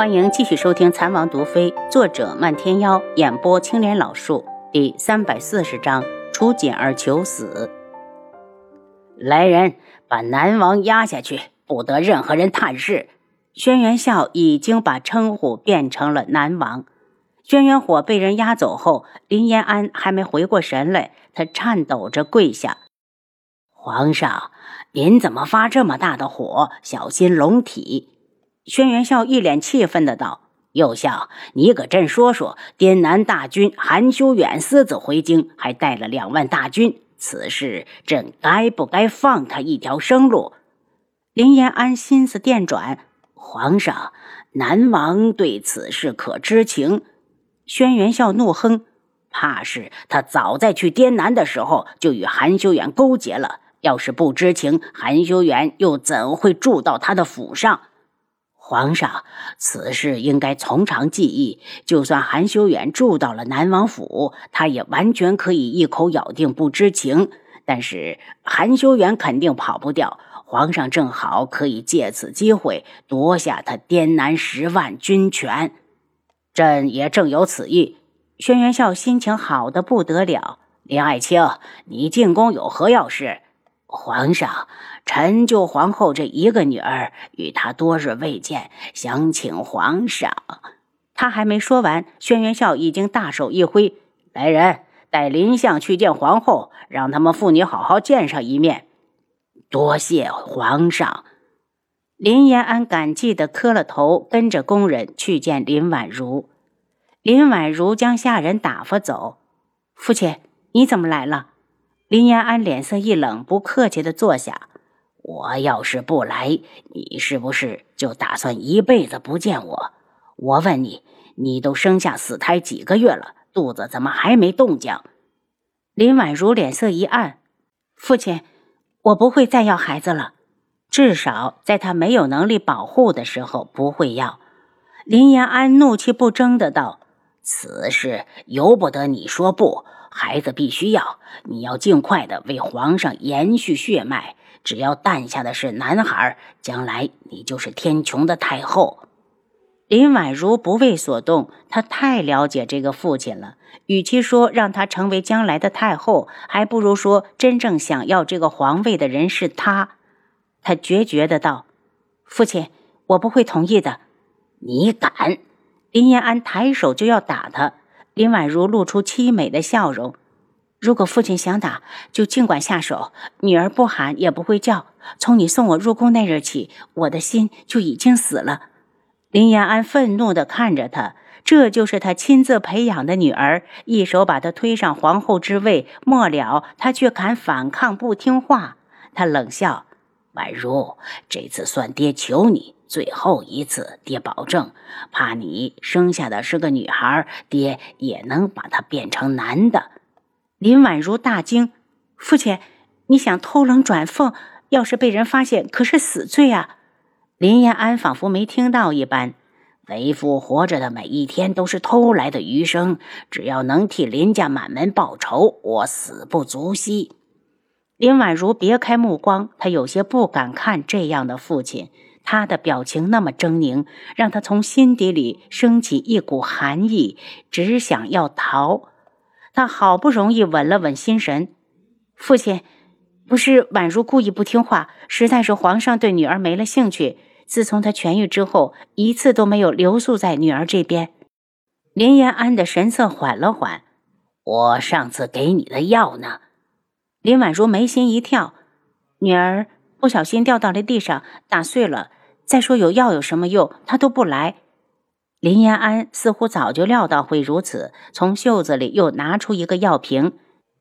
欢迎继续收听《残王毒妃》，作者漫天妖，演播青莲老树，第三百四十章：出锦而求死。来人，把南王押下去，不得任何人探视。轩辕笑已经把称呼变成了南王。轩辕火被人押走后，林延安还没回过神来，他颤抖着跪下：“皇上，您怎么发这么大的火？小心龙体！”轩辕笑一脸气愤的道：“右相，你给朕说说，滇南大军韩修远私自回京，还带了两万大军，此事朕该不该放他一条生路？”林延安心思电转：“皇上，南王对此事可知情？”轩辕笑怒哼：“怕是他早在去滇南的时候就与韩修远勾结了。要是不知情，韩修远又怎会住到他的府上？”皇上，此事应该从长计议。就算韩修远住到了南王府，他也完全可以一口咬定不知情。但是韩修远肯定跑不掉，皇上正好可以借此机会夺下他滇南十万军权。朕也正有此意。轩辕笑心情好的不得了。林爱卿，你进宫有何要事？皇上。臣就皇后这一个女儿，与她多日未见，想请皇上。他还没说完，轩辕笑已经大手一挥：“来人，带林相去见皇后，让他们父女好好见上一面。”多谢皇上。林延安感激地磕了头，跟着工人去见林婉如。林婉如将下人打发走：“父亲，你怎么来了？”林延安脸色一冷，不客气地坐下。我要是不来，你是不是就打算一辈子不见我？我问你，你都生下死胎几个月了，肚子怎么还没动静？林婉如脸色一暗，父亲，我不会再要孩子了，至少在他没有能力保护的时候不会要。林延安怒气不争的道：“此事由不得你说不，孩子必须要，你要尽快的为皇上延续血脉。”只要诞下的是男孩，将来你就是天穹的太后。林婉如不为所动，她太了解这个父亲了。与其说让他成为将来的太后，还不如说真正想要这个皇位的人是他。他决绝的道：“父亲，我不会同意的。”你敢！林延安抬手就要打他，林婉如露出凄美的笑容。如果父亲想打，就尽管下手。女儿不喊也不会叫。从你送我入宫那日起，我的心就已经死了。林延安愤怒地看着他，这就是他亲自培养的女儿，一手把她推上皇后之位，末了他却敢反抗不听话。他冷笑：“婉如，这次算爹求你最后一次，爹保证，怕你生下的是个女孩，爹也能把她变成男的。”林婉如大惊：“父亲，你想偷龙转凤？要是被人发现，可是死罪啊！”林延安仿佛没听到一般：“为父活着的每一天都是偷来的余生，只要能替林家满门报仇，我死不足惜。”林婉如别开目光，她有些不敢看这样的父亲，他的表情那么狰狞，让他从心底里升起一股寒意，只想要逃。他好不容易稳了稳心神，父亲，不是宛如故意不听话，实在是皇上对女儿没了兴趣。自从她痊愈之后，一次都没有留宿在女儿这边。林延安的神色缓了缓，我上次给你的药呢？林婉如眉心一跳，女儿不小心掉到了地上，打碎了。再说有药有什么用？他都不来。林延安似乎早就料到会如此，从袖子里又拿出一个药瓶。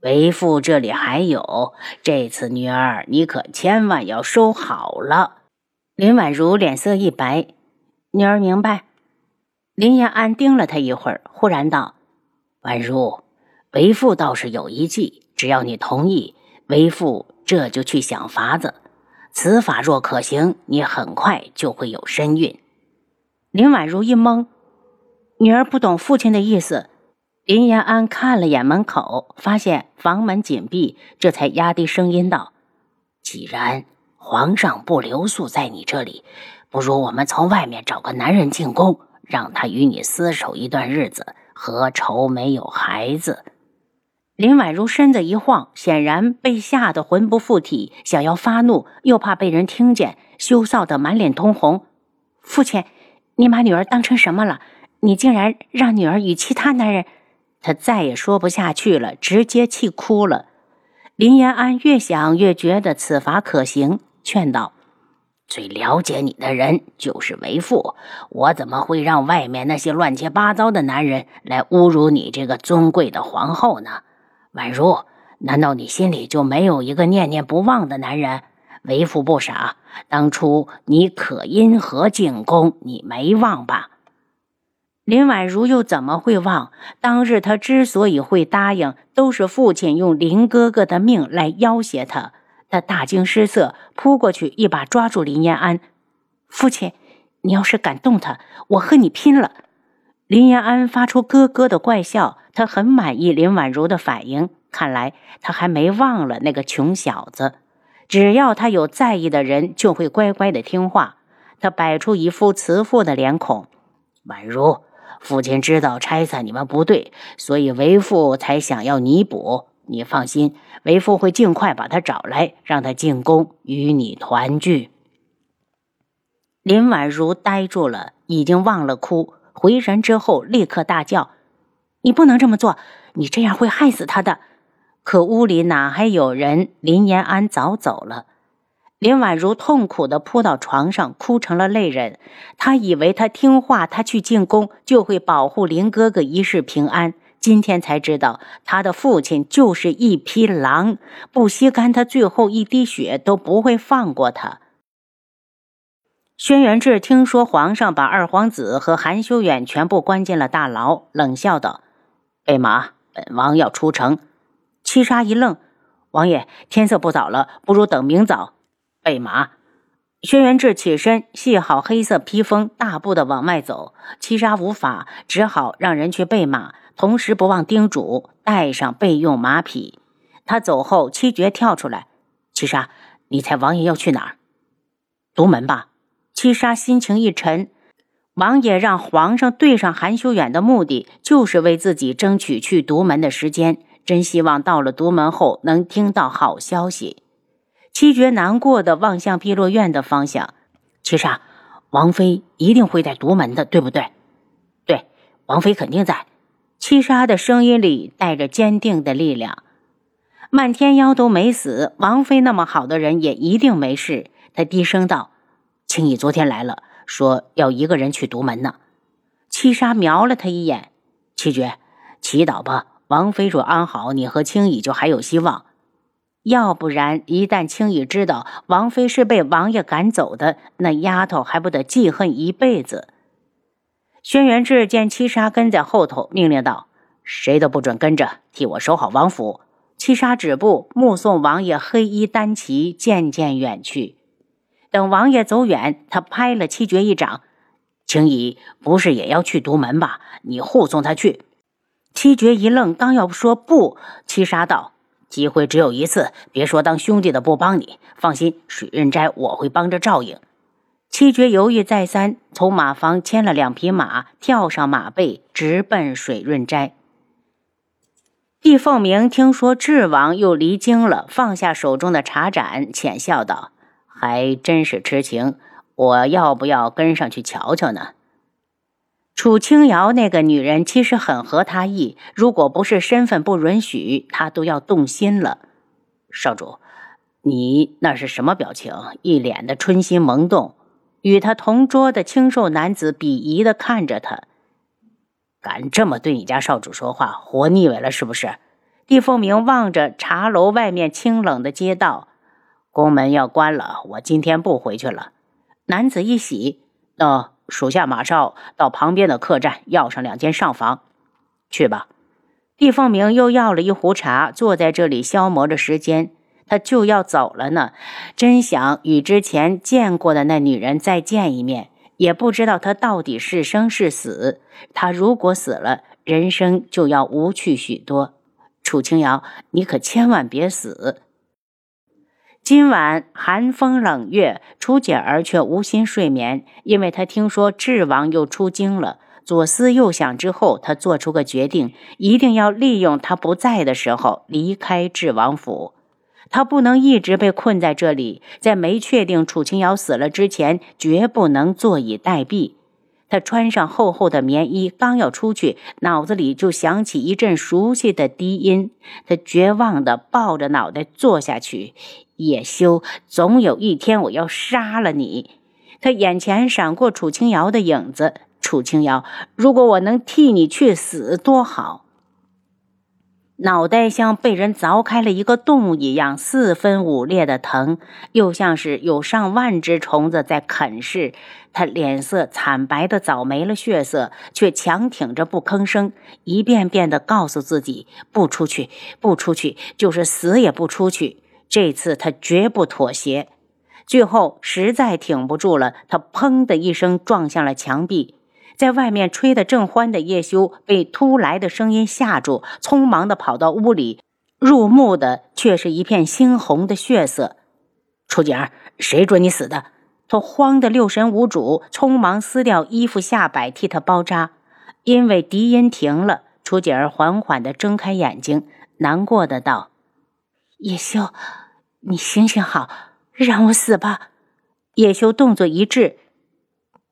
为父这里还有，这次女儿你可千万要收好了。林婉如脸色一白，女儿明白。林延安盯了她一会儿，忽然道：“婉如，为父倒是有一计，只要你同意，为父这就去想法子。此法若可行，你很快就会有身孕。”林婉如一懵，女儿不懂父亲的意思。林延安看了眼门口，发现房门紧闭，这才压低声音道：“既然皇上不留宿在你这里，不如我们从外面找个男人进宫，让他与你厮守一段日子，何愁没有孩子？林婉如身子一晃，显然被吓得魂不附体，想要发怒，又怕被人听见，羞臊得满脸通红。父亲，你把女儿当成什么了？你竟然让女儿与其他男人……他再也说不下去了，直接气哭了。林延安越想越觉得此法可行，劝道：“最了解你的人就是为父，我怎么会让外面那些乱七八糟的男人来侮辱你这个尊贵的皇后呢？宛如，难道你心里就没有一个念念不忘的男人？为父不傻，当初你可因何进宫，你没忘吧？”林婉如又怎么会忘？当日他之所以会答应，都是父亲用林哥哥的命来要挟他。他大惊失色，扑过去一把抓住林延安。父亲，你要是敢动他，我和你拼了！林延安发出咯咯的怪笑，他很满意林婉如的反应，看来他还没忘了那个穷小子。只要他有在意的人，就会乖乖的听话。他摆出一副慈父的脸孔，婉如。父亲知道拆散你们不对，所以为父才想要弥补。你放心，为父会尽快把他找来，让他进宫与你团聚。林婉如呆住了，已经忘了哭。回神之后，立刻大叫：“你不能这么做！你这样会害死他的！”可屋里哪还有人？林延安早走了。林婉如痛苦地扑到床上，哭成了泪人。她以为他听话，他去进宫就会保护林哥哥一世平安。今天才知道，他的父亲就是一匹狼，不吸干他最后一滴血都不会放过他。轩辕志听说皇上把二皇子和韩修远全部关进了大牢，冷笑道：“备马，本王要出城。”七杀一愣：“王爷，天色不早了，不如等明早。”备马，轩辕志起身，系好黑色披风，大步的往外走。七杀无法，只好让人去备马，同时不忘叮嘱带上备用马匹。他走后，七绝跳出来：“七杀，你猜王爷要去哪儿？独门吧？”七杀心情一沉，王爷让皇上对上韩修远的目的，就是为自己争取去独门的时间。真希望到了独门后能听到好消息。七绝难过的望向碧落院的方向，七杀，王妃一定会在独门的，对不对？对，王妃肯定在。七杀的声音里带着坚定的力量。漫天妖都没死，王妃那么好的人也一定没事。他低声道：“青羽昨天来了，说要一个人去独门呢。”七杀瞄了他一眼，七绝，祈祷吧，王妃若安好，你和青羽就还有希望。要不然，一旦青羽知道王妃是被王爷赶走的，那丫头还不得记恨一辈子？轩辕志见七杀跟在后头，命令道：“谁都不准跟着，替我守好王府。”七杀止步，目送王爷黑衣单骑渐渐远去。等王爷走远，他拍了七绝一掌：“青羽不是也要去独门吧？你护送他去。”七绝一愣，刚要说不，七杀道。机会只有一次，别说当兄弟的不帮你。放心，水润斋我会帮着照应。七绝犹豫再三，从马房牵了两匹马，跳上马背，直奔水润斋。易凤鸣听说智王又离京了，放下手中的茶盏，浅笑道：“还真是痴情，我要不要跟上去瞧瞧呢？”楚清瑶那个女人其实很合他意，如果不是身份不允许，他都要动心了。少主，你那是什么表情？一脸的春心萌动。与他同桌的清瘦男子鄙夷的看着他，敢这么对你家少主说话，活腻歪了是不是？厉凤鸣望着茶楼外面清冷的街道，宫门要关了，我今天不回去了。男子一喜，那。属下马上到旁边的客栈要上两间上房，去吧。厉凤鸣又要了一壶茶，坐在这里消磨着时间。他就要走了呢，真想与之前见过的那女人再见一面，也不知道她到底是生是死。他如果死了，人生就要无趣许多。楚清瑶，你可千万别死。今晚寒风冷月，楚姐儿却无心睡眠，因为她听说智王又出京了。左思右想之后，她做出个决定，一定要利用他不在的时候离开智王府。她不能一直被困在这里，在没确定楚清瑶死了之前，绝不能坐以待毙。她穿上厚厚的棉衣，刚要出去，脑子里就响起一阵熟悉的低音。她绝望地抱着脑袋坐下去。叶修，总有一天我要杀了你。他眼前闪过楚清瑶的影子。楚清瑶，如果我能替你去死，多好！脑袋像被人凿开了一个洞一样，四分五裂的疼，又像是有上万只虫子在啃噬。他脸色惨白的早没了血色，却强挺着不吭声，一遍遍的告诉自己：不出去，不出去，就是死也不出去。这次他绝不妥协。最后实在挺不住了，他砰的一声撞向了墙壁。在外面吹得正欢的叶修被突来的声音吓住，匆忙地跑到屋里，入目的却是一片猩红的血色。楚景儿，谁准你死的？他慌得六神无主，匆忙撕掉衣服下摆替他包扎。因为笛音停了，楚景儿缓缓地睁开眼睛，难过的道：“叶修，你行行好，让我死吧。”叶修动作一滞。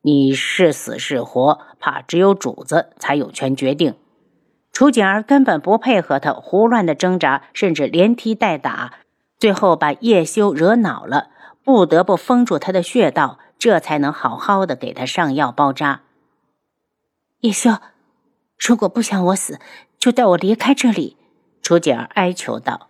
你是死是活，怕只有主子才有权决定。楚景儿根本不配合他胡乱的挣扎，甚至连踢带打，最后把叶修惹恼了，不得不封住他的穴道，这才能好好的给他上药包扎。叶修，如果不想我死，就带我离开这里。楚景儿哀求道。